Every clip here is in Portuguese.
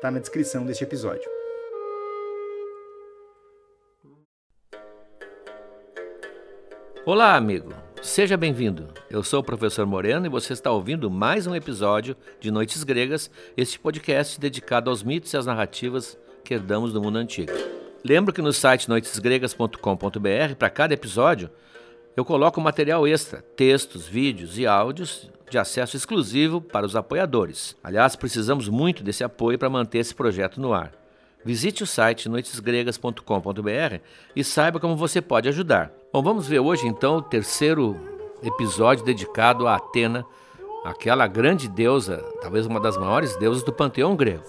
está na descrição deste episódio. Olá, amigo. Seja bem-vindo. Eu sou o professor Moreno e você está ouvindo mais um episódio de Noites Gregas, este podcast dedicado aos mitos e às narrativas que herdamos do mundo antigo. Lembro que no site noitesgregas.com.br, para cada episódio, eu coloco material extra, textos, vídeos e áudios de acesso exclusivo para os apoiadores. Aliás, precisamos muito desse apoio para manter esse projeto no ar. Visite o site noitesgregas.com.br e saiba como você pode ajudar. Bom, vamos ver hoje então o terceiro episódio dedicado a Atena, aquela grande deusa, talvez uma das maiores deusas do panteão grego.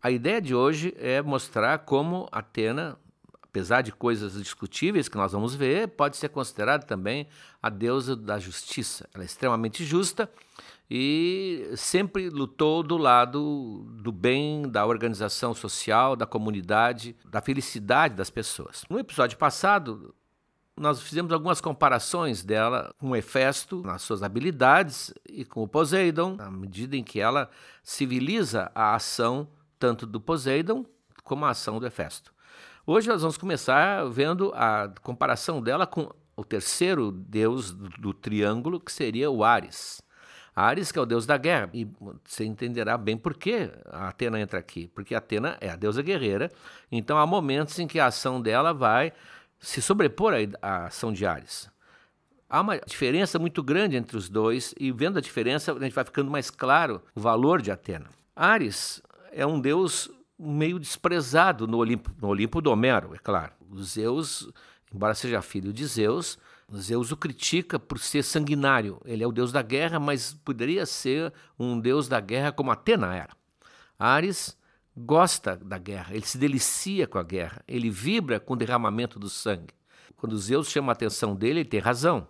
A ideia de hoje é mostrar como Atena, apesar de coisas discutíveis que nós vamos ver, pode ser considerada também a deusa da justiça. Ela é extremamente justa e sempre lutou do lado do bem, da organização social, da comunidade, da felicidade das pessoas. No episódio passado, nós fizemos algumas comparações dela com Hefesto, nas suas habilidades, e com o Poseidon, na medida em que ela civiliza a ação tanto do Poseidon como a ação do Hefesto. Hoje nós vamos começar vendo a comparação dela com o terceiro deus do, triângulo, que seria o Ares. Ares, que é o deus da guerra, e você entenderá bem por que a Atena entra aqui, porque a Atena é a deusa guerreira, então há momentos em que a ação dela vai se sobrepor à ação de Ares. Há uma diferença muito grande entre os dois, e vendo a diferença, a gente vai ficando mais claro o valor de Atena. Ares é um deus meio desprezado no Olimpo, no Olimpo do Homero, é claro. Zeus, embora seja filho de Zeus, Zeus o critica por ser sanguinário. Ele é o deus da guerra, mas poderia ser um deus da guerra como Atena era. Ares gosta da guerra, ele se delicia com a guerra, ele vibra com o derramamento do sangue. Quando Zeus chama a atenção dele, ele tem razão.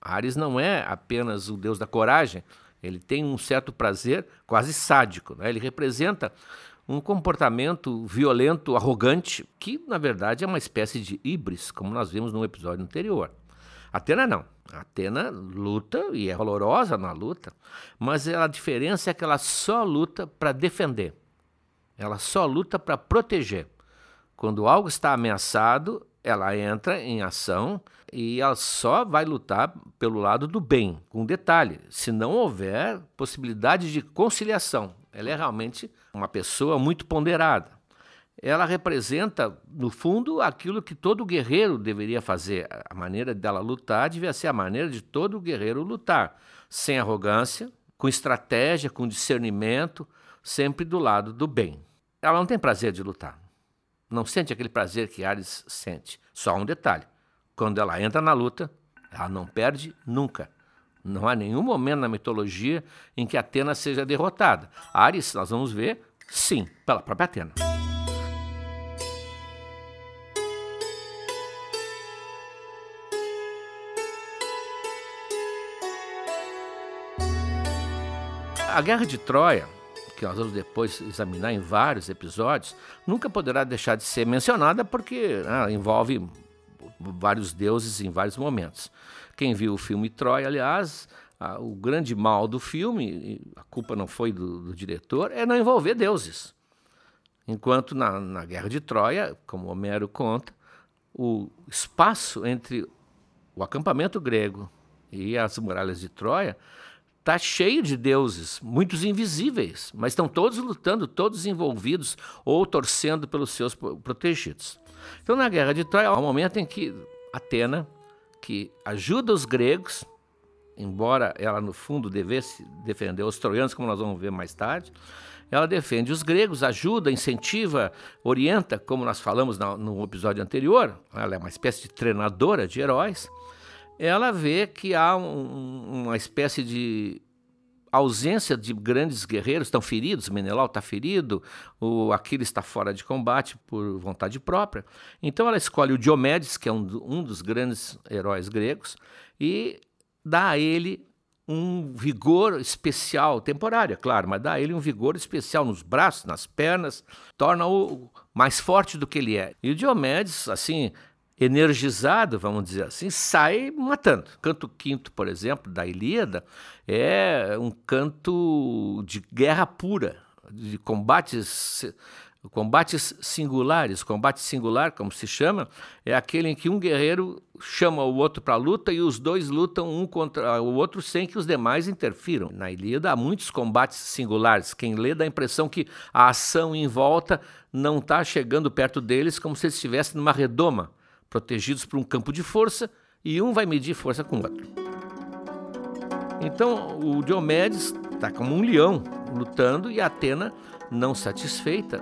Ares não é apenas o deus da coragem, ele tem um certo prazer quase sádico. Né? Ele representa um comportamento violento, arrogante, que na verdade é uma espécie de híbris, como nós vimos no episódio anterior. Atena não. Atena luta e é valorosa na luta, mas a diferença é que ela só luta para defender. Ela só luta para proteger. Quando algo está ameaçado, ela entra em ação e ela só vai lutar pelo lado do bem. Com detalhe: se não houver possibilidade de conciliação, ela é realmente uma pessoa muito ponderada. Ela representa, no fundo, aquilo que todo guerreiro deveria fazer. A maneira dela lutar devia ser a maneira de todo guerreiro lutar, sem arrogância, com estratégia, com discernimento, sempre do lado do bem. Ela não tem prazer de lutar. Não sente aquele prazer que Ares sente. Só um detalhe: quando ela entra na luta, ela não perde nunca. Não há nenhum momento na mitologia em que Atena seja derrotada. Ares, nós vamos ver, sim, pela própria Atena. A Guerra de Troia que nós vamos depois examinar em vários episódios, nunca poderá deixar de ser mencionada porque ah, envolve vários deuses em vários momentos. Quem viu o filme Troia, aliás, ah, o grande mal do filme, a culpa não foi do, do diretor, é não envolver deuses. Enquanto na, na Guerra de Troia, como Homero conta, o espaço entre o acampamento grego e as muralhas de Troia está cheio de deuses, muitos invisíveis, mas estão todos lutando, todos envolvidos ou torcendo pelos seus protegidos. Então, na guerra de Troia, há um momento em que Atena, que ajuda os gregos, embora ela no fundo devesse defender os troianos, como nós vamos ver mais tarde, ela defende os gregos, ajuda, incentiva, orienta, como nós falamos no episódio anterior, ela é uma espécie de treinadora de heróis. Ela vê que há um, uma espécie de ausência de grandes guerreiros, estão feridos, Menelau está ferido, o Aquiles está fora de combate por vontade própria. Então ela escolhe o Diomedes, que é um, um dos grandes heróis gregos, e dá a ele um vigor especial, temporário, é claro, mas dá a ele um vigor especial nos braços, nas pernas, torna-o mais forte do que ele é. E o Diomedes, assim, energizado, vamos dizer assim, sai matando. Canto quinto, por exemplo, da Ilíada, é um canto de guerra pura, de combates Combates singulares, combate singular, como se chama, é aquele em que um guerreiro chama o outro para a luta e os dois lutam um contra o outro sem que os demais interfiram. Na Ilíada há muitos combates singulares. Quem lê dá a impressão que a ação em volta não está chegando perto deles como se eles estivessem numa redoma, protegidos por um campo de força e um vai medir força com o outro. Então o Diomedes está como um leão lutando e Atena, não satisfeita,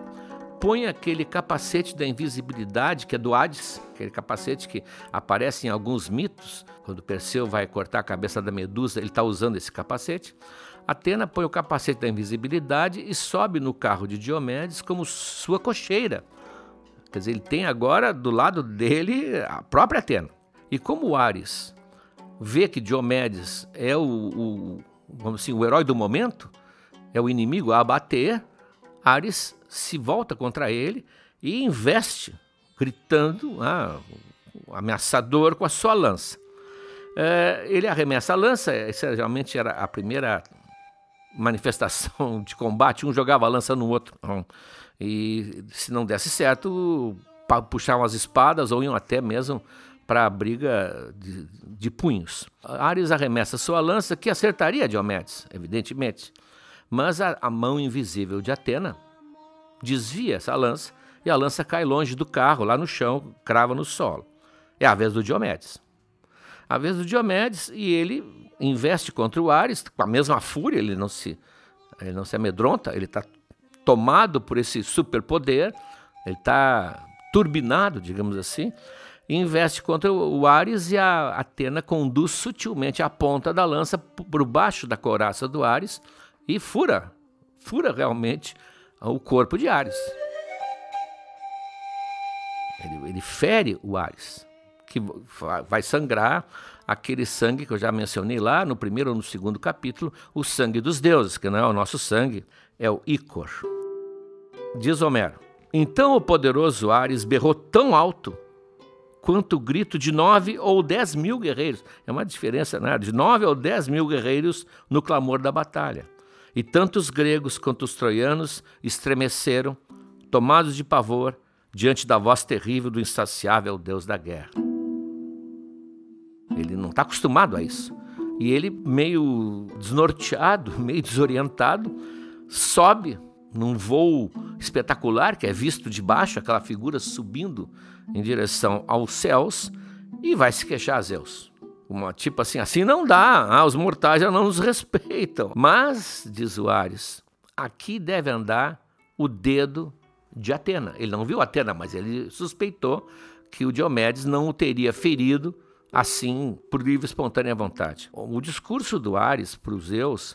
põe aquele capacete da invisibilidade, que é do Hades, aquele capacete que aparece em alguns mitos, quando Perseu vai cortar a cabeça da Medusa, ele está usando esse capacete. Atena põe o capacete da invisibilidade e sobe no carro de Diomedes como sua cocheira. Quer dizer, ele tem agora do lado dele a própria Atena. E como o Ares vê que Diomedes é o, o, vamos assim, o herói do momento, é o inimigo a abater, Ares se volta contra ele e investe, gritando, ah, ameaçador, com a sua lança. É, ele arremessa a lança, essa geralmente era a primeira manifestação de combate, um jogava a lança no outro. E se não desse certo, puxavam as espadas ou iam até mesmo para a briga de, de, punhos. Ares arremessa sua lança, que acertaria Diomedes, evidentemente. Mas a, a mão invisível de Atena desvia essa lança e a lança cai longe do carro, lá no chão, crava no solo. É a vez do Diomedes. A vez do Diomedes e ele investe contra o Ares com a mesma fúria, ele não se, ele não se amedronta, ele está tomado por esse superpoder, ele está turbinado, digamos assim, e investe contra o Ares e a Atena conduz sutilmente a ponta da lança por baixo da coraça do Ares e fura, fura realmente o corpo de Ares. Ele, ele fere o Ares, que vai sangrar aquele sangue que eu já mencionei lá no primeiro ou no segundo capítulo, o sangue dos deuses, que não é o nosso sangue, é o Ícor. Diz Homero: Então o poderoso Ares berrou tão alto quanto o grito de nove ou dez mil guerreiros. É uma diferença, né? De nove ou dez mil guerreiros no clamor da batalha. E tanto os gregos quanto os troianos estremeceram, tomados de pavor, diante da voz terrível do insaciável Deus da guerra. Ele não está acostumado a isso. E ele, meio desnorteado, meio desorientado, sobe num voo espetacular, que é visto de baixo, aquela figura subindo em direção aos céus, e vai se queixar a Zeus. Uma, tipo assim, assim não dá, ah, os mortais já não nos respeitam. Mas, diz o Ares, aqui deve andar o dedo de Atena. Ele não viu Atena, mas ele suspeitou que o Diomedes não o teria ferido assim por livre e espontânea vontade. O discurso do Ares para os Zeus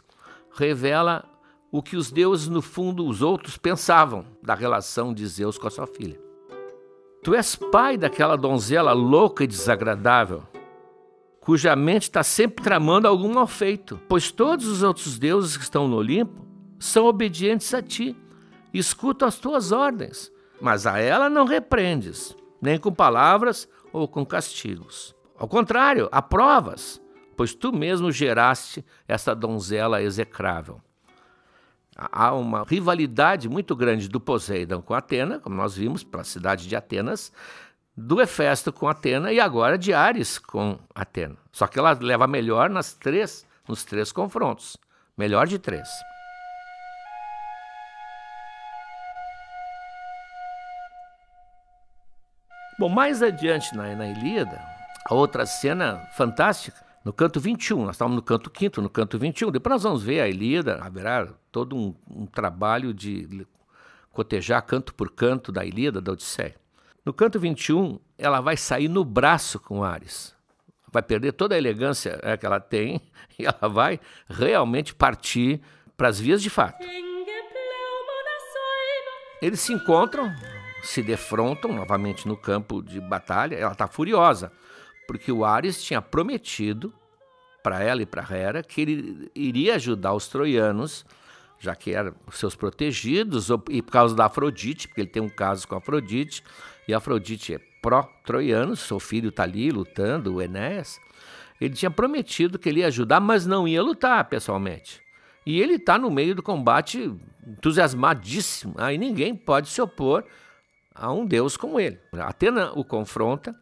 revela o que os deuses, no fundo, os outros pensavam da relação de Zeus com a sua filha. Tu és pai daquela donzela louca e desagradável cuja mente está sempre tramando algum mal feito, pois todos os outros deuses que estão no Olimpo são obedientes a ti, escutam as tuas ordens, mas a ela não repreendes, nem com palavras ou com castigos. Ao contrário, aprovas, pois tu mesmo geraste essa donzela execrável. Há uma rivalidade muito grande do Poseidon com Atena, como nós vimos, para a cidade de Atenas, do Hefesto com Atena e agora de Ares com Atena. Só que ela leva melhor nas três nos três confrontos. Melhor de três. Bom, mais adiante na, na Ilíada, a outra cena fantástica, no canto 21, nós estávamos no canto 5, no canto 21, depois nós vamos ver a Ilíada, haverá todo um, um trabalho de cotejar canto por canto da Ilíada, da Odisseia. No canto 21, ela vai sair no braço com Ares. Vai perder toda a elegância é, que ela tem e ela vai realmente partir para as vias de fato. Eles se encontram, se defrontam novamente no campo de batalha. Ela está furiosa, porque o Ares tinha prometido para ela e para Hera que ele iria ajudar os troianos, já que eram seus protegidos, e por causa da Afrodite, porque ele tem um caso com a Afrodite, e a Afrodite é pró-troiano, seu filho está ali lutando, o Enéas. Ele tinha prometido que ele ia ajudar, mas não ia lutar pessoalmente. E ele está no meio do combate entusiasmadíssimo. Aí ninguém pode se opor a um deus como ele. Atena o confronta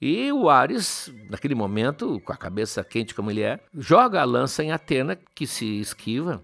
e o Ares, naquele momento, com a cabeça quente como ele é, joga a lança em Atena, que se esquiva,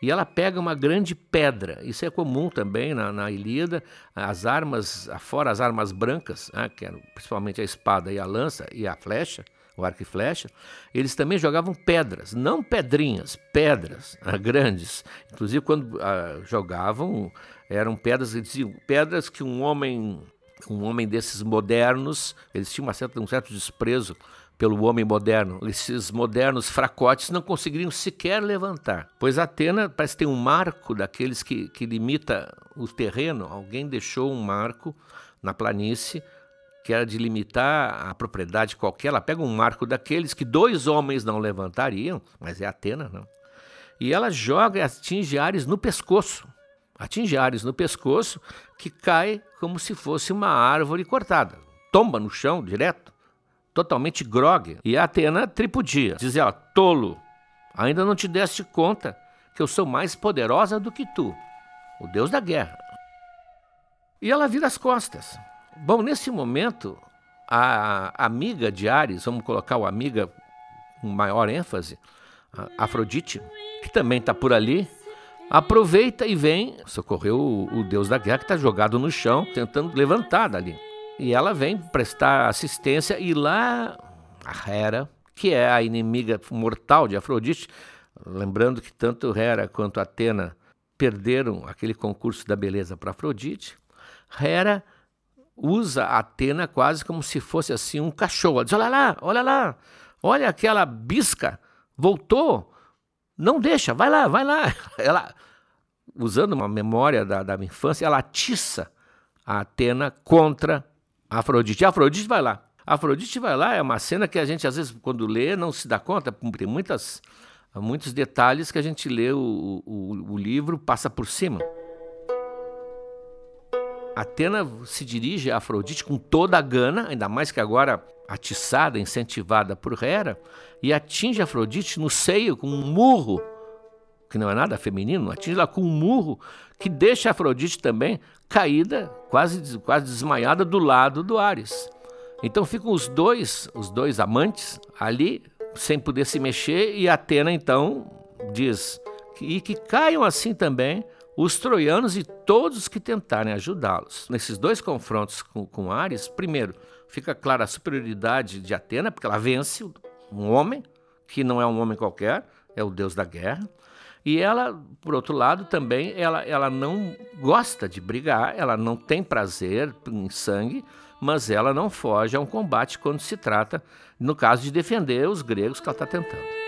e ela pega uma grande pedra. Isso é comum também na, na Ilíada. As armas, fora as armas brancas, né, que eram principalmente a espada e a lança e a flecha, o arco e flecha, eles também jogavam pedras, não pedrinhas, pedras ah, grandes. Inclusive, quando ah, jogavam, eram pedras, diziam, pedras que um homem, um homem desses modernos, eles tinham certa, um certo desprezo pelo homem moderno. Esses modernos fracotes não conseguiriam sequer levantar, pois Atena parece ter um marco daqueles que, que limita o terreno. Alguém deixou um marco na planície que era de limitar a propriedade qualquer. Ela pega um marco daqueles que dois homens não levantariam, mas é Atena, não. E ela joga e atinge Ares no pescoço. Atinge Ares no pescoço, que cai como se fosse uma árvore cortada. Tomba no chão direto, totalmente grogue. E Atena tripudia. Diz ela, tolo, ainda não te deste conta que eu sou mais poderosa do que tu, o deus da guerra. E ela vira as costas. Bom, nesse momento, a amiga de Ares, vamos colocar o amiga com maior ênfase, Afrodite, que também está por ali, aproveita e vem socorrer o, o deus da guerra que está jogado no chão, tentando levantar dali. E ela vem prestar assistência e lá a Hera, que é a inimiga mortal de Afrodite, lembrando que tanto Hera quanto Atena perderam aquele concurso da beleza para Afrodite, Hera usa Atena quase como se fosse assim um cachorro. Ela diz: olha lá, olha lá, olha aquela bisca, voltou, não deixa, vai lá, vai lá. Ela, usando uma memória da, da infância, ela atiça a Atena contra a Afrodite. A Afrodite vai lá. A Afrodite vai lá, é uma cena que a gente, às vezes, quando lê, não se dá conta, tem muitas, muitos detalhes que a gente lê o, o, o livro, passa por cima. Atena se dirige a Afrodite com toda a gana, ainda mais que agora atiçada, incentivada por Hera, e atinge Afrodite no seio com um murro, que não é nada feminino, atinge ela com um murro que deixa Afrodite também caída, quase, quase desmaiada do lado do Ares. Então ficam os dois, os dois amantes ali sem poder se mexer e Atena então diz e que caiam assim também os troianos e todos que tentarem ajudá-los. Nesses dois confrontos com, com Ares, primeiro, fica clara a superioridade de Atena, porque ela vence um homem, que não é um homem qualquer, é o deus da guerra. E ela, por outro lado, também ela, ela não gosta de brigar, ela não tem prazer em sangue, mas ela não foge a um combate quando se trata, no caso, de defender os gregos que ela está tentando.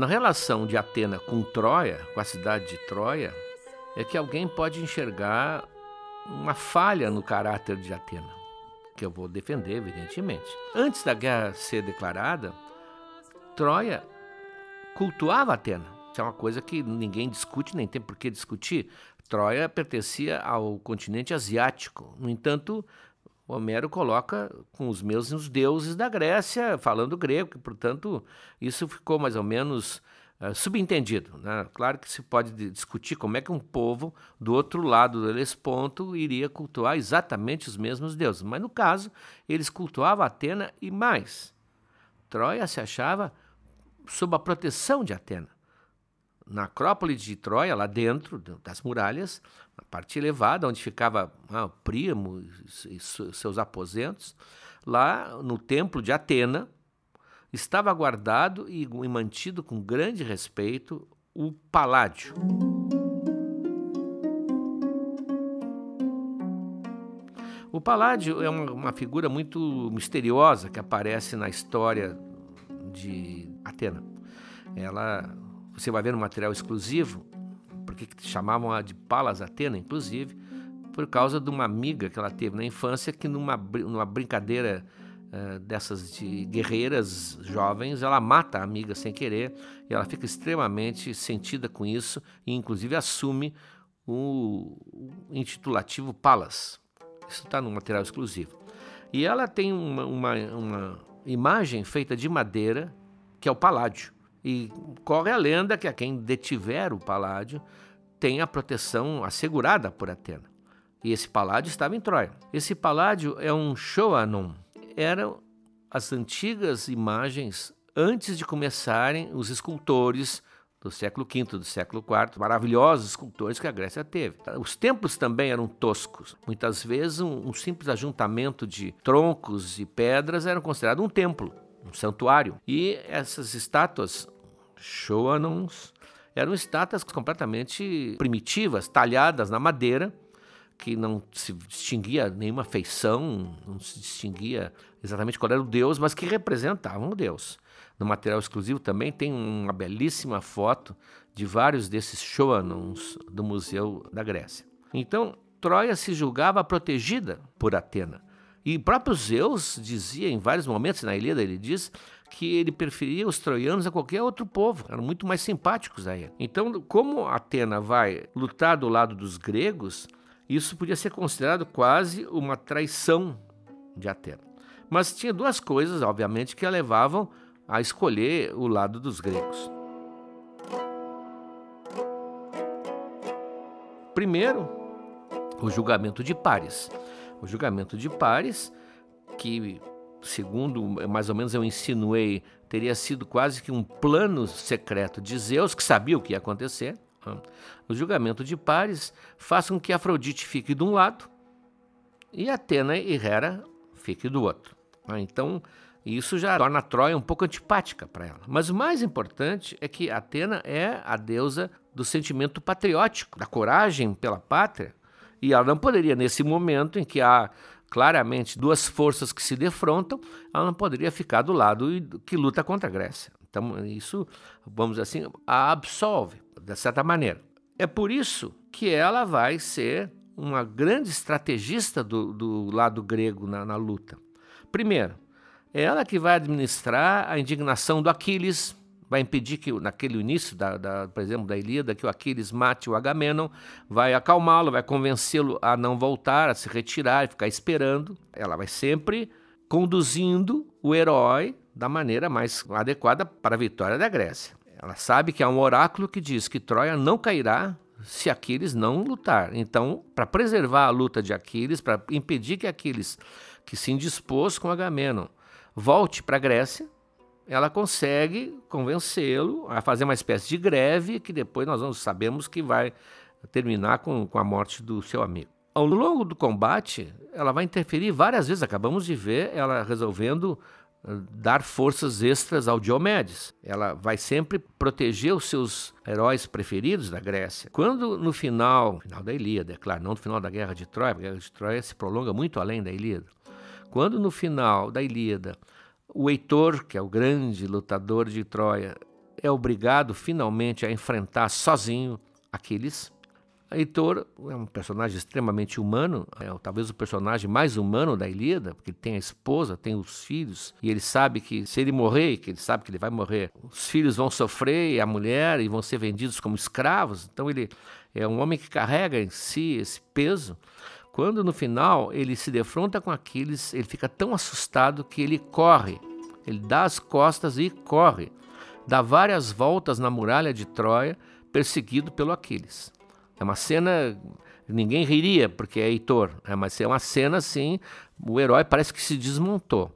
Na relação de Atena com Troia, com a cidade de Troia, é que alguém pode enxergar uma falha no caráter de Atena, que eu vou defender, evidentemente. Antes da guerra ser declarada, Troia cultuava Atena. Isso é uma coisa que ninguém discute, nem tem por que discutir. Troia pertencia ao continente asiático. No entanto, Homero coloca com os mesmos deuses da Grécia, falando grego, que, portanto, isso ficou mais ou menos uh, subentendido. Né? Claro que se pode discutir como é que um povo do outro lado do Helesponto iria cultuar exatamente os mesmos deuses, mas no caso eles cultuavam Atena e mais. Troia se achava sob a proteção de Atena. Na Acrópole de Troia, lá dentro das muralhas, na parte elevada, onde ficava ah, o primo e seus aposentos, lá no templo de Atena, estava guardado e mantido com grande respeito o paládio. O Paládio é uma, uma, figura muito misteriosa que aparece na história de Atena. Ela, você vai ver no material exclusivo, porque chamavam-a de Palas Atena, inclusive, por causa de uma amiga que ela teve na infância que numa, numa brincadeira uh, dessas de guerreiras jovens, ela mata a amiga sem querer e ela fica extremamente sentida com isso e inclusive assume o, o intitulativo Palas. Isso está no material exclusivo. E ela tem uma, uma, uma imagem feita de madeira, que é o paládio. E corre a lenda que a quem detiver o paládio tem a proteção assegurada por Atena. E esse paládio estava em Troia. Esse paládio é um Shoanon. Eram as antigas imagens antes de começarem os escultores do século V, do século IV, maravilhosos escultores que a Grécia teve. Os templos também eram toscos. Muitas vezes um, um simples ajuntamento de troncos e pedras era considerado um templo, um santuário. E essas estátuas Shoanons eram estátuas completamente primitivas, talhadas na madeira, que não se distinguia nenhuma feição, não se distinguia exatamente qual era o deus, mas que representavam o deus. No material exclusivo também tem uma belíssima foto de vários desses Shoanons do Museu da Grécia. Então, Troia se julgava protegida por Atena. E próprio Zeus dizia em vários momentos, na Ilíada ele diz que ele preferia os troianos a qualquer outro povo, eram muito mais simpáticos a ele. Então, como Atena vai lutar do lado dos gregos, isso podia ser considerado quase uma traição de Atena. Mas tinha duas coisas, obviamente, que a levavam a escolher o lado dos gregos. Primeiro, o julgamento de pares. O julgamento de pares, que, segundo mais ou menos eu insinuei, teria sido quase que um plano secreto de Zeus, que sabia o que ia acontecer. O julgamento de pares faz com que Afrodite fique de um lado e Atena e Hera fiquem do outro. Então, isso já torna Troia um pouco antipática para ela. Mas o mais importante é que Atena é a deusa do sentimento patriótico, da coragem pela pátria. E ela não poderia, nesse momento em que há claramente duas forças que se defrontam, ela não poderia ficar do lado que luta contra a Grécia. Então, isso, vamos dizer assim, a absolve, de certa maneira. É por isso que ela vai ser uma grande estrategista do, do lado grego na, na luta. Primeiro, é ela que vai administrar a indignação do Aquiles, vai impedir que, naquele início, da, da, por exemplo, da Ilíada, que o Aquiles mate o Agamenon, vai acalmá-lo, vai convencê-lo a não voltar, a se retirar e ficar esperando. Ela vai sempre conduzindo o herói da maneira mais adequada para a vitória da Grécia. Ela sabe que há um oráculo que diz que Troia não cairá se Aquiles não lutar. Então, para preservar a luta de Aquiles, para impedir que Aquiles, que se indispôs com Agamenon, volte para a Grécia, ela consegue convencê-lo a fazer uma espécie de greve que depois nós vamos, sabemos que vai terminar com, com a morte do seu amigo. Ao longo do combate, ela vai interferir várias vezes. Acabamos de ver ela resolvendo uh, dar forças extras ao Diomedes. Ela vai sempre proteger os seus heróis preferidos da Grécia. Quando no final, final da Ilíada, é claro, não no final da Guerra de Troia, a Guerra de Troia se prolonga muito além da Ilíada. Quando no final da Ilíada o Heitor, que é o grande lutador de Troia, é obrigado finalmente a enfrentar sozinho Aquiles. Heitor é um personagem extremamente humano, é talvez o personagem mais humano da Ilíada, porque ele tem a esposa, tem os filhos, e ele sabe que se ele morrer, que ele sabe que ele vai morrer, os filhos vão sofrer, e a mulher, e vão ser vendidos como escravos. Então ele é um homem que carrega em si esse peso. Quando no final ele se defronta com Aquiles, ele fica tão assustado que ele corre. Ele dá as costas e corre, dá várias voltas na muralha de Troia, perseguido pelo Aquiles. É uma cena ninguém riria porque é Heitor, é, mas é uma cena assim, o herói parece que se desmontou.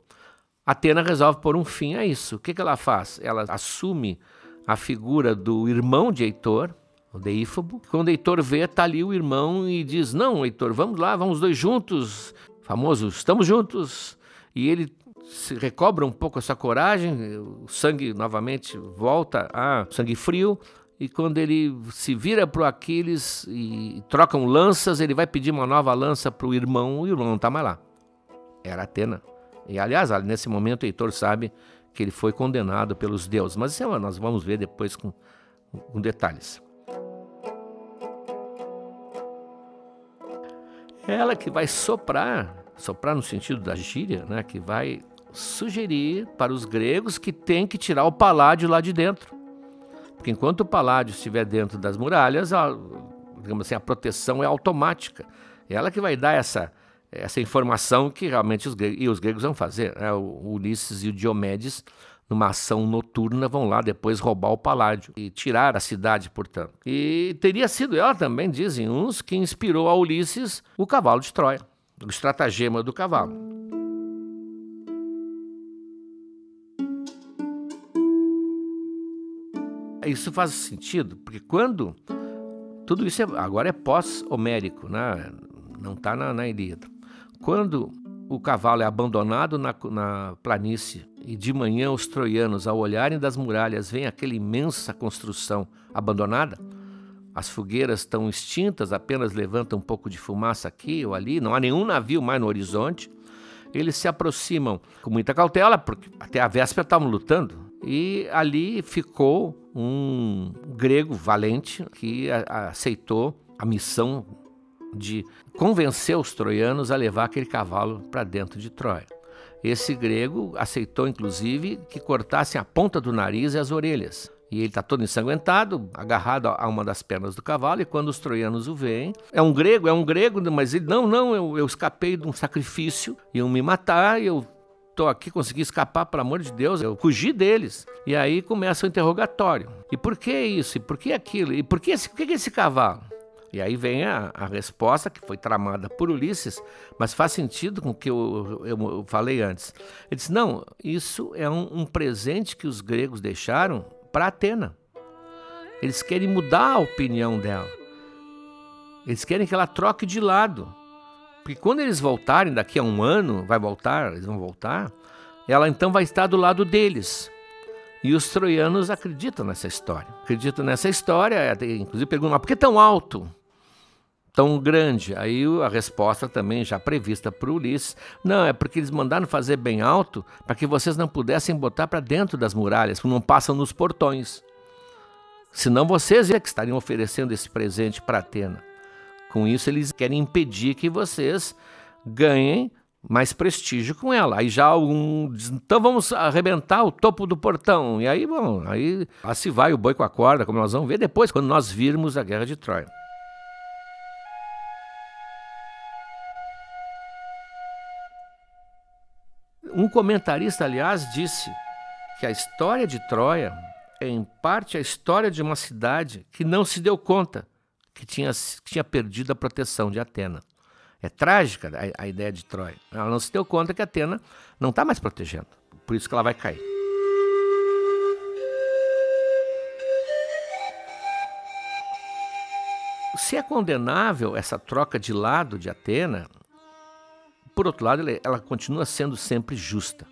Atena resolve pôr um fim a isso. O que, que ela faz? Ela assume a figura do irmão de Heitor, o Deífobo. Quando Heitor vê, tá ali o irmão e diz: Não, Heitor, vamos lá, vamos dois juntos. Famoso, estamos juntos. E ele se recobra um pouco essa coragem, o sangue novamente volta a sangue frio. E quando ele se vira para Aquiles e trocam lanças, ele vai pedir uma nova lança para o irmão e o irmão não está mais lá. Era Atena. E aliás, nesse momento, Heitor sabe que ele foi condenado pelos deuses. Mas isso nós vamos ver depois com, com detalhes. Ela que vai soprar, soprar no sentido da gíria, né, que vai sugerir para os gregos que tem que tirar o paládio lá de dentro. Porque enquanto o paládio estiver dentro das muralhas, a, digamos assim, a proteção é automática. É ela que vai dar essa, essa informação que realmente os gregos, e os gregos vão fazer. Né? O Ulisses e o Diomedes, numa ação noturna, vão lá depois roubar o paládio e tirar a cidade, portanto. E teria sido ela também, dizem uns, que inspirou a Ulisses o cavalo de Troia, o estratagema do cavalo. Isso faz sentido, porque quando tudo isso é, agora é pós-homérico, né? não está na, na Ilíada. Quando o cavalo é abandonado na, na planície e de manhã os troianos, ao olharem das muralhas, veem aquela imensa construção abandonada, as fogueiras estão extintas, apenas levantam um pouco de fumaça aqui ou ali, não há nenhum navio mais no horizonte. Eles se aproximam com muita cautela, porque até a véspera estavam lutando, e ali ficou um grego valente que aceitou a missão de convencer os troianos a levar aquele cavalo para dentro de Troia. Esse grego aceitou, inclusive, que cortassem a ponta do nariz e as orelhas. E ele está todo ensanguentado, agarrado a uma das pernas do cavalo, e quando os troianos o veem, é um grego, é um grego, mas ele, não, não, eu, eu escapei de um sacrifício, iam me matar, eu tô aqui, consegui escapar, pelo amor de Deus, eu fugi deles. E aí começa o interrogatório. E por que isso? E por que aquilo? E por que esse, por que esse cavalo? E aí vem a, a, resposta que foi tramada por Ulisses, mas faz sentido com o que eu, eu, eu, falei antes. Ele disse: não, isso é um, um presente que os gregos deixaram para Atena. Eles querem mudar a opinião dela. Eles querem que ela troque de lado. Porque quando eles voltarem, daqui a um ano, vai voltar, eles vão voltar, ela então vai estar do lado deles. E os troianos acreditam nessa história. Acreditam nessa história, inclusive perguntam, mas por que tão alto? Tão grande? Aí a resposta também já prevista por Ulisses, não, é porque eles mandaram fazer bem alto para que vocês não pudessem botar para dentro das muralhas, não passam nos portões. Senão vocês é que estariam oferecendo esse presente para Atena. Com isso, eles querem impedir que vocês ganhem mais prestígio com ela. Aí já algum. Então vamos arrebentar o topo do portão. E aí, bom, aí se vai o boi com a corda, como nós vamos ver depois, quando nós virmos a guerra de Troia. Um comentarista, aliás, disse que a história de Troia é, em parte, a história de uma cidade que não se deu conta que tinha, que tinha perdido a proteção de Atena. É trágica a, a ideia de Troia. Ela não se deu conta que Atena não está mais protegendo. Por isso que ela vai cair. Se é condenável essa troca de lado de Atena, por outro lado, ela continua sendo sempre justa.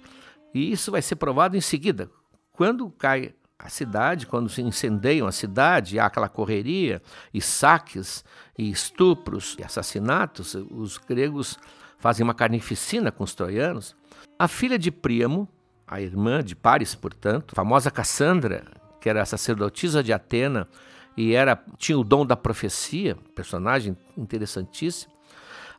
E isso vai ser provado em seguida. Quando cai a cidade, quando se incendeiam a cidade, há aquela correria e saques e estupros e assassinatos, os gregos fazem uma carnificina com os troianos. A filha de Príamo, a irmã de Paris, portanto, a famosa Cassandra, que era sacerdotisa de Atena e era tinha o dom da profecia, personagem interessantíssimo.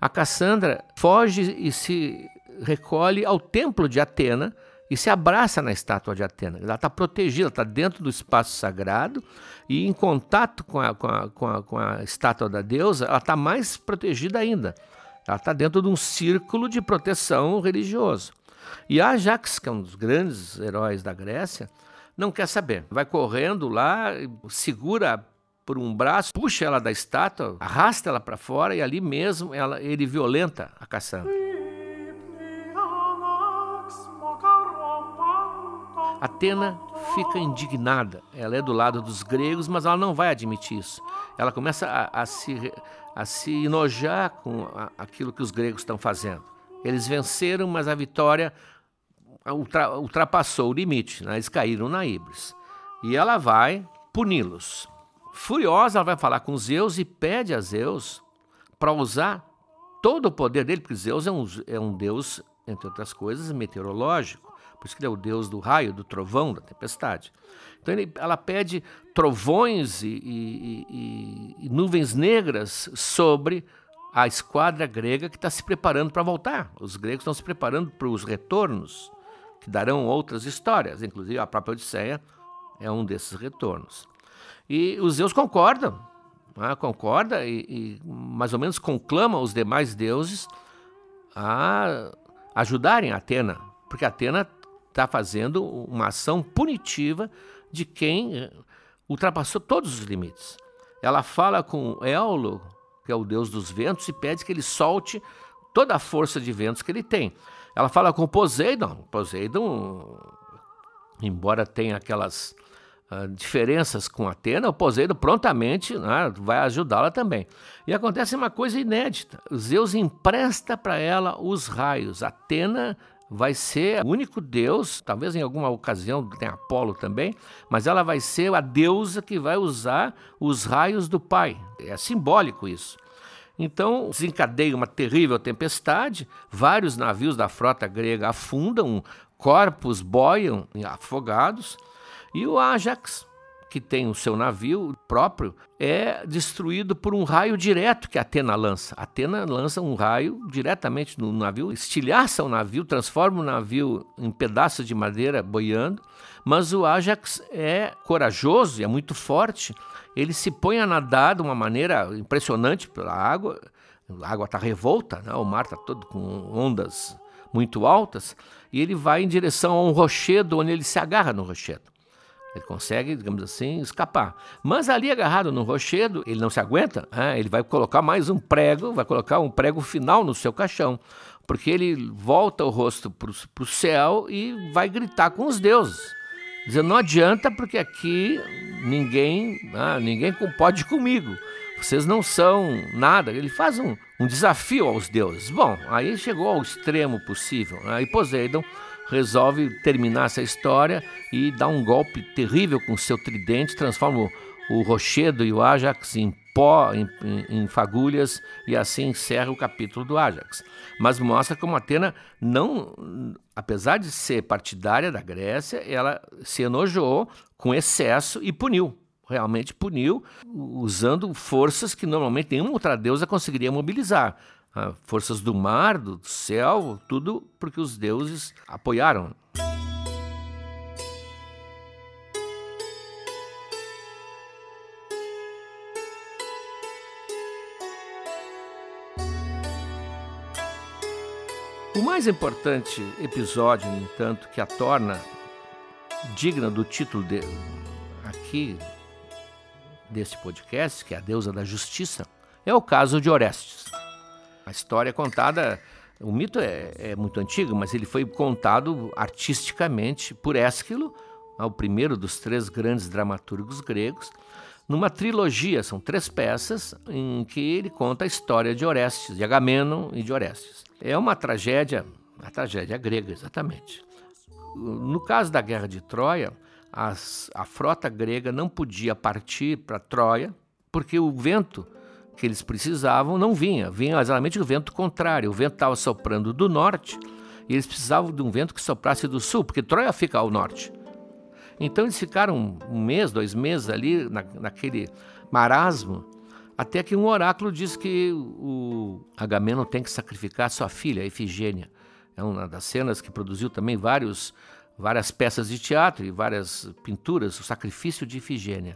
A Cassandra foge e se recolhe ao templo de Atena e se abraça na estátua de Atena. Ela está protegida, está dentro do espaço sagrado e em contato com a, com a, com a, com a estátua da deusa, ela está mais protegida ainda. Ela está dentro de um círculo de proteção religioso. E Ajax, que é um dos grandes heróis da Grécia, não quer saber. Vai correndo lá, segura por um braço, puxa ela da estátua, arrasta ela para fora e ali mesmo ela, ele violenta a Cassandra. Atena fica indignada. Ela é do lado dos gregos, mas ela não vai admitir isso. Ela começa a, a se, a se enojar com a, aquilo que os gregos estão fazendo. Eles venceram, mas a vitória ultra, ultrapassou o limite. Né? Eles caíram na Ibris. E ela vai puni-los. Furiosa, ela vai falar com Zeus e pede a Zeus para usar todo o poder dele, porque Zeus é um, é um deus, entre outras coisas, meteorológico. Por isso que ele é o deus do raio, do trovão, da tempestade. Então ele, ela pede trovões e, e, e, e nuvens negras sobre a esquadra grega que está se preparando para voltar. Os gregos estão se preparando para os retornos, que darão outras histórias, inclusive a própria Odisseia é um desses retornos. E os Zeus concordam, né? concorda e, e, mais ou menos conclama os demais deuses a ajudarem a Atena, porque Atena está fazendo uma ação punitiva de quem eh, ultrapassou todos os limites. Ela fala com Éolo, que é o deus dos ventos, e pede que ele solte toda a força de ventos que ele tem. Ela fala com Poseidon. Poseidon, embora tenha aquelas uh, diferenças com Atena, o Poseidon prontamente né, vai ajudá-la também. E acontece uma coisa inédita: Zeus empresta para ela os raios. Atena vai ser o único deus, talvez em alguma ocasião tem Apolo também, mas ela vai ser a deusa que vai usar os raios do pai. É simbólico isso. Então desencadeia uma terrível tempestade, vários navios da frota grega afundam, corpos boiam afogados, e o Ajax, que tem o seu navio próprio, é destruído por um raio direto que Atena lança. Atena lança um raio diretamente no navio, estilhaça o navio, transforma o navio em pedaços de madeira boiando, mas o Ajax é corajoso é muito forte. Ele se põe a nadar de uma maneira impressionante pela água. A água está revolta, né? o mar está todo com ondas muito altas, e ele vai em direção a um rochedo onde ele se agarra no rochedo. Ele consegue, digamos assim, escapar. Mas ali agarrado no rochedo, ele não se aguenta, né? ele vai colocar mais um prego, vai colocar um prego final no seu caixão, porque ele volta o rosto para o céu e vai gritar com os deuses. Dizendo, não adianta porque aqui ninguém, ah, ninguém pode comigo. Vocês não são nada. Ele faz um, um desafio aos deuses. Bom, aí chegou ao extremo possível. Aí né? Poseidon resolve terminar essa história e dá um golpe terrível com seu tridente, transforma o, Rochedo e o Ajax em pó, em, em, em, fagulhas, e assim encerra o capítulo do Ajax. Mas mostra como Atena não, apesar de ser partidária da Grécia, ela se enojou com excesso e puniu. Realmente puniu, usando forças que normalmente nenhuma outra deusa conseguiria mobilizar forças do mar, do céu, tudo porque os deuses apoiaram. O mais importante episódio, no entanto, que a torna digna do título de, aqui desse podcast, que é a deusa da justiça, é o caso de Orestes. A história é contada, o mito é, é muito antigo, mas ele foi contado artisticamente por Ésquilo, o primeiro dos três grandes dramaturgos gregos, numa trilogia, são três peças, em que ele conta a história de Orestes, de Agamenon e de Orestes. É uma tragédia, a tragédia grega, exatamente. No caso da Guerra de Troia, as, a frota grega não podia partir para Troia, porque o vento que eles precisavam não vinha, vinha exatamente o vento contrário. O vento estava soprando do norte e eles precisavam de um vento que soprasse do sul, porque Troia fica ao norte. Então eles ficaram um mês, dois meses ali na, naquele marasmo, até que um oráculo diz que o Agamemnon tem que sacrificar sua filha, Efigênia. É uma das cenas que produziu também vários, várias peças de teatro e várias pinturas, o sacrifício de Efigênia.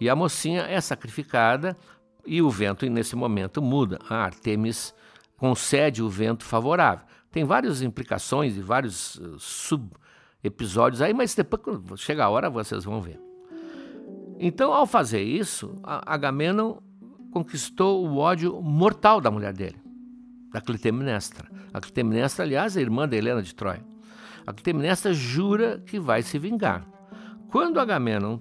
E a mocinha é sacrificada e o vento, nesse momento, muda. A Artemis concede o vento favorável. Tem várias implicações e vários uh, episódios aí, mas depois, quando chega a hora, vocês vão ver. Então, ao fazer isso, Agamenon conquistou o ódio mortal da mulher dele, da Clitemnestra. A Clitemnestra, aliás, é irmã da Helena de Troia. A Clitemnestra jura que vai se vingar. Quando Agamenon,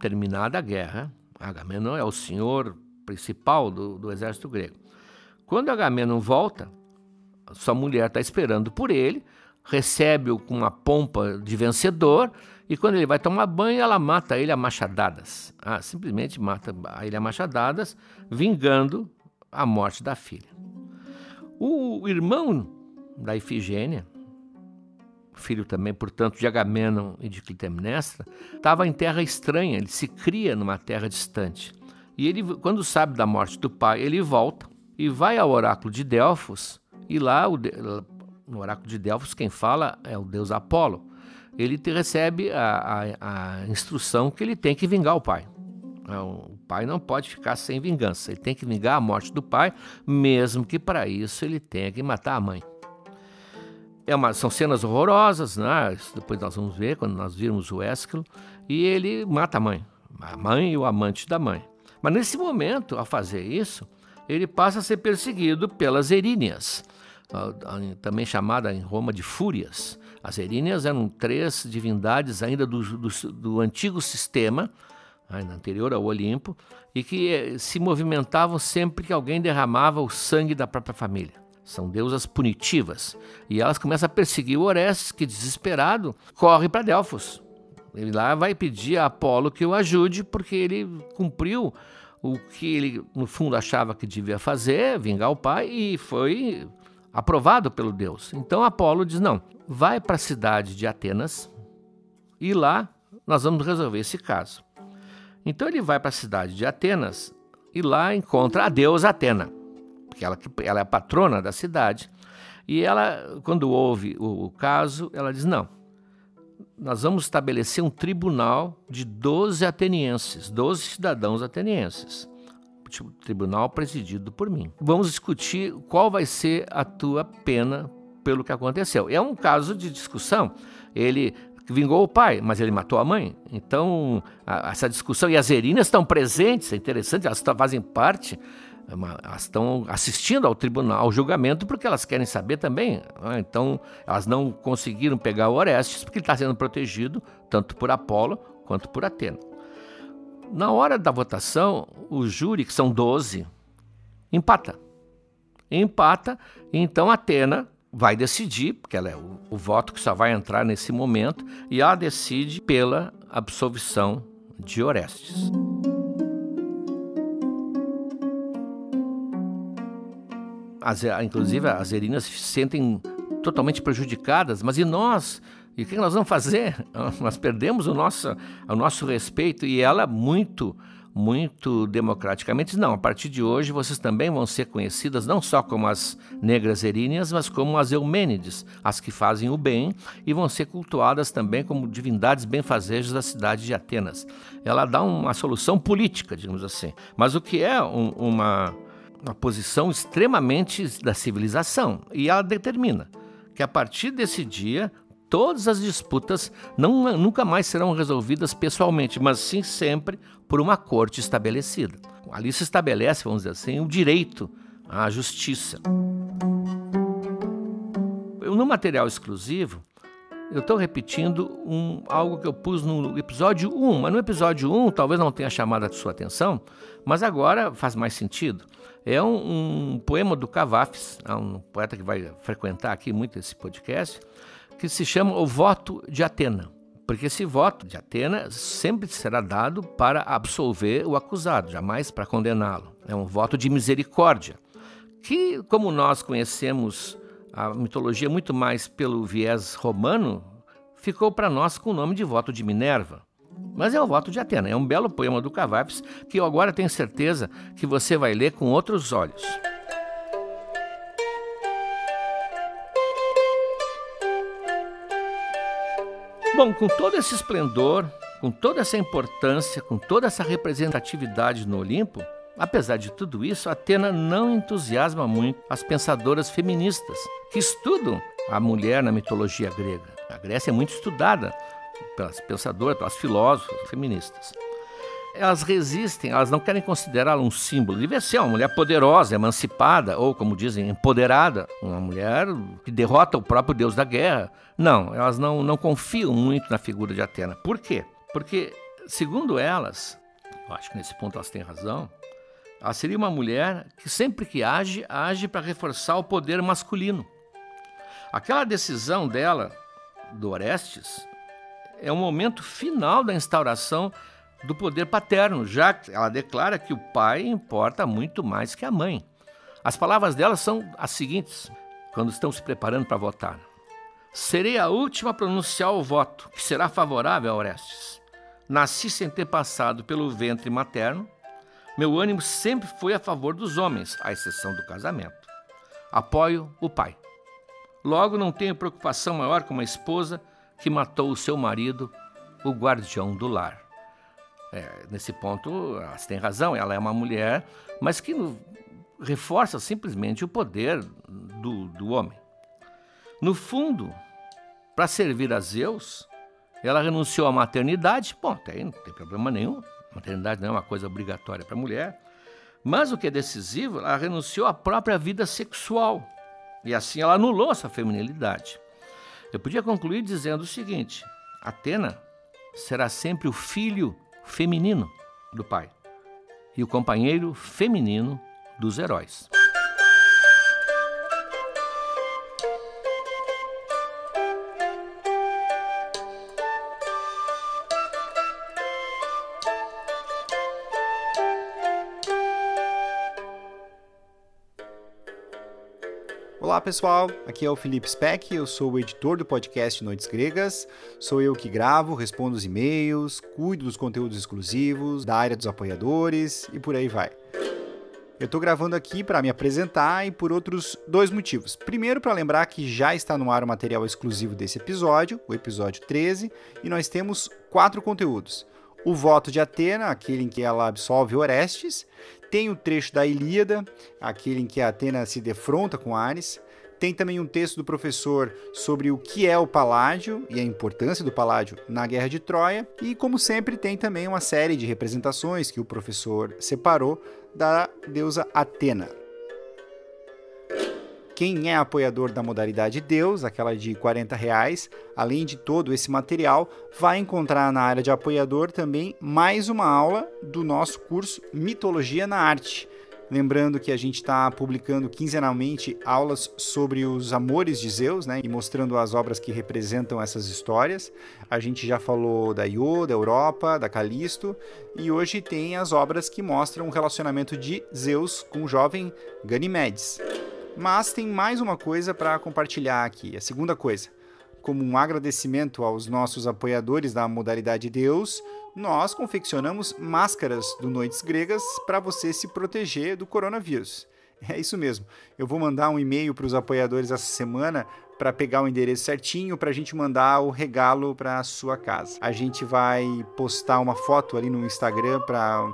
terminada a guerra, Agamenon é o senhor principal do, do exército grego. Quando Agamenon volta, sua mulher está esperando por ele, recebe-o com uma pompa de vencedor e quando ele vai tomar banho, ela mata ele a machadadas. Ah, simplesmente mata ele a machadadas, vingando a morte da filha. O irmão da Ifigênia, filho também, portanto, de Agamenon e de Clitemnestra, estava em terra estranha, ele se cria numa terra distante. E ele, quando sabe da morte do pai, ele volta e vai ao oráculo de Delfos, e lá, no oráculo de Delfos, quem fala é o deus Apolo. Ele recebe a, a, a instrução que ele tem que vingar o pai. É, o pai não pode ficar sem vingança, ele tem que vingar a morte do pai, mesmo que para isso ele tenha que matar a mãe. É uma, são cenas horrorosas, né? depois nós vamos ver quando nós virmos o Ésquilo, e ele mata a mãe, a mãe e o amante da mãe. Mas nesse momento, ao fazer isso, ele passa a ser perseguido pelas Eríneas, também chamada em Roma de Fúrias. As Eríneas eram três divindades ainda do, do, do antigo sistema, ainda anterior ao Olimpo, e que eh, se movimentavam sempre que alguém derramava o sangue da própria família. São deusas punitivas. E elas começam a perseguir o Orestes, que desesperado corre para Delfos. Ele lá vai pedir a Apolo que o ajude, porque ele cumpriu o que ele, no fundo, achava que devia fazer, vingar o pai, e foi aprovado pelo Deus. Então Apolo diz: não, vai para a cidade de Atenas e lá nós vamos resolver esse caso. Então ele vai para a cidade de Atenas e lá encontra a deusa Atena, porque ela, ela é a patrona da cidade. E ela, quando ouve o, o caso, ela diz: não, nós vamos estabelecer um tribunal de 12 atenienses, 12 cidadãos atenienses. Tipo, tribunal presidido por mim. Vamos discutir qual vai ser a tua pena pelo que aconteceu. É um caso de discussão. Ele vingou o pai, mas ele matou a mãe. Então, a, essa discussão e as erinas estão presentes, é interessante, elas fazem parte elas estão assistindo ao tribunal, ao julgamento, porque elas querem saber também. Né? Então, elas não conseguiram pegar o Orestes, porque ele está sendo protegido tanto por Apolo quanto por Atena. Na hora da votação, o júri, que são 12, empata. Empata, então Atena vai decidir, porque ela é o, o voto que só vai entrar nesse momento, e ela decide pela absolvição de Orestes. As, inclusive as erinas se sentem totalmente prejudicadas, mas e nós? E o que nós vamos fazer? Nós perdemos o nosso, o nosso respeito e ela muito, muito democraticamente não. A partir de hoje vocês também vão ser conhecidas não só como as negras eríneas, mas como as eumênides, as que fazem o bem, e vão ser cultuadas também como divindades benfazejas da cidade de Atenas. Ela dá uma solução política, digamos assim. Mas o que é um, uma uma posição extremamente da civilização. E ela determina que a partir desse dia todas as disputas não, nunca mais serão resolvidas pessoalmente, mas sim sempre por uma corte estabelecida. Ali se estabelece, vamos dizer assim, o direito à justiça. No material exclusivo, eu estou repetindo um, algo que eu pus no episódio 1, mas no episódio 1 talvez não tenha chamado a sua atenção, mas agora faz mais sentido. É um, um poema do Cavafis, é um poeta que vai frequentar aqui muito esse podcast, que se chama O Voto de Atena. Porque esse voto de Atena sempre será dado para absolver o acusado, jamais para condená-lo. É um voto de misericórdia, que, como nós conhecemos a mitologia muito mais pelo viés romano, ficou para nós com o nome de voto de Minerva. Mas é o voto de Atena, é um belo poema do Cavapes que eu agora tenho certeza que você vai ler com outros olhos. Bom, com todo esse esplendor, com toda essa importância, com toda essa representatividade no Olimpo, Apesar de tudo isso, Atena não entusiasma muito as pensadoras feministas, que estudam a mulher na mitologia grega. A Grécia é muito estudada pelas pensadoras, pelas filósofas feministas. Elas resistem, elas não querem considerá-la um símbolo. Devia ser uma mulher poderosa, emancipada, ou, como dizem, empoderada. Uma mulher que derrota o próprio deus da guerra. Não, elas não, não confiam muito na figura de Atena. Por quê? Porque, segundo elas, eu acho que nesse ponto elas têm razão, ela seria uma mulher que sempre que age, age para reforçar o poder masculino. Aquela decisão dela, do Orestes, é o momento final da instauração do poder paterno, já que ela declara que o pai importa muito mais que a mãe. As palavras dela são as seguintes, quando estão se preparando para votar: Serei a última a pronunciar o voto, que será favorável a Orestes. Nasci sem ter passado pelo ventre materno. Meu ânimo sempre foi a favor dos homens, à exceção do casamento. Apoio o pai. Logo, não tenho preocupação maior com uma esposa que matou o seu marido, o guardião do lar. É, nesse ponto, elas têm razão, ela é uma mulher, mas que reforça simplesmente o poder do, do homem. No fundo, para servir a Zeus, ela renunciou à maternidade. Bom, tem, não tem problema nenhum. Maternidade não é uma coisa obrigatória para a mulher. Mas o que é decisivo, ela renunciou à própria vida sexual. E assim ela anulou essa feminilidade. Eu podia concluir dizendo o seguinte: Atena será sempre o filho feminino do pai e o companheiro feminino dos heróis. Olá pessoal, aqui é o Felipe Speck, eu sou o editor do podcast Noites Gregas. Sou eu que gravo, respondo os e-mails, cuido dos conteúdos exclusivos, da área dos apoiadores e por aí vai. Eu estou gravando aqui para me apresentar e por outros dois motivos. Primeiro, para lembrar que já está no ar o material exclusivo desse episódio, o episódio 13, e nós temos quatro conteúdos. O voto de Atena, aquele em que ela absolve Orestes, tem o trecho da Ilíada, aquele em que Atena se defronta com Ares. Tem também um texto do professor sobre o que é o Paládio e a importância do Paládio na Guerra de Troia. E, como sempre, tem também uma série de representações que o professor separou da deusa Atena. Quem é apoiador da modalidade Deus, aquela de 40 reais, além de todo esse material, vai encontrar na área de apoiador também mais uma aula do nosso curso Mitologia na Arte. Lembrando que a gente está publicando quinzenalmente aulas sobre os amores de Zeus, né, e mostrando as obras que representam essas histórias. A gente já falou da Io, da Europa, da Calisto, e hoje tem as obras que mostram o relacionamento de Zeus com o jovem Ganimedes. Mas tem mais uma coisa para compartilhar aqui. A segunda coisa, como um agradecimento aos nossos apoiadores da modalidade Deus, nós confeccionamos máscaras do Noites Gregas para você se proteger do coronavírus. É isso mesmo. Eu vou mandar um e-mail para os apoiadores essa semana para pegar o endereço certinho para a gente mandar o regalo para sua casa. A gente vai postar uma foto ali no Instagram para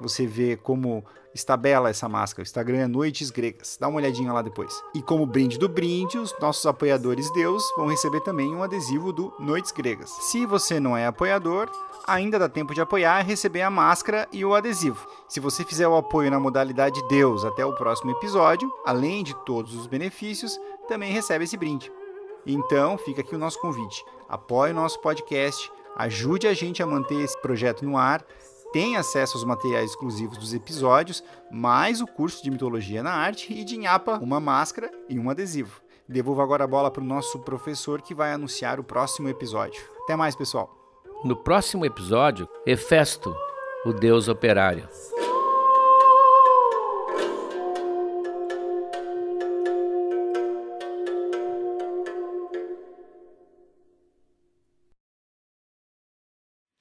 você ver como Está bela essa máscara. O Instagram é Noites Gregas. Dá uma olhadinha lá depois. E como brinde do brinde, os nossos apoiadores Deus vão receber também um adesivo do Noites Gregas. Se você não é apoiador, ainda dá tempo de apoiar e receber a máscara e o adesivo. Se você fizer o apoio na modalidade Deus até o próximo episódio, além de todos os benefícios, também recebe esse brinde. Então, fica aqui o nosso convite. Apoie o nosso podcast, ajude a gente a manter esse projeto no ar tem acesso aos materiais exclusivos dos episódios, mais o curso de mitologia na arte e de Inhapa, uma máscara e um adesivo. Devolvo agora a bola para o nosso professor que vai anunciar o próximo episódio. Até mais, pessoal. No próximo episódio, Hefesto, o deus operário.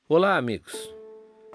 Olá, amigos.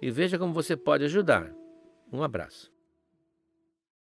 E veja como você pode ajudar. Um abraço.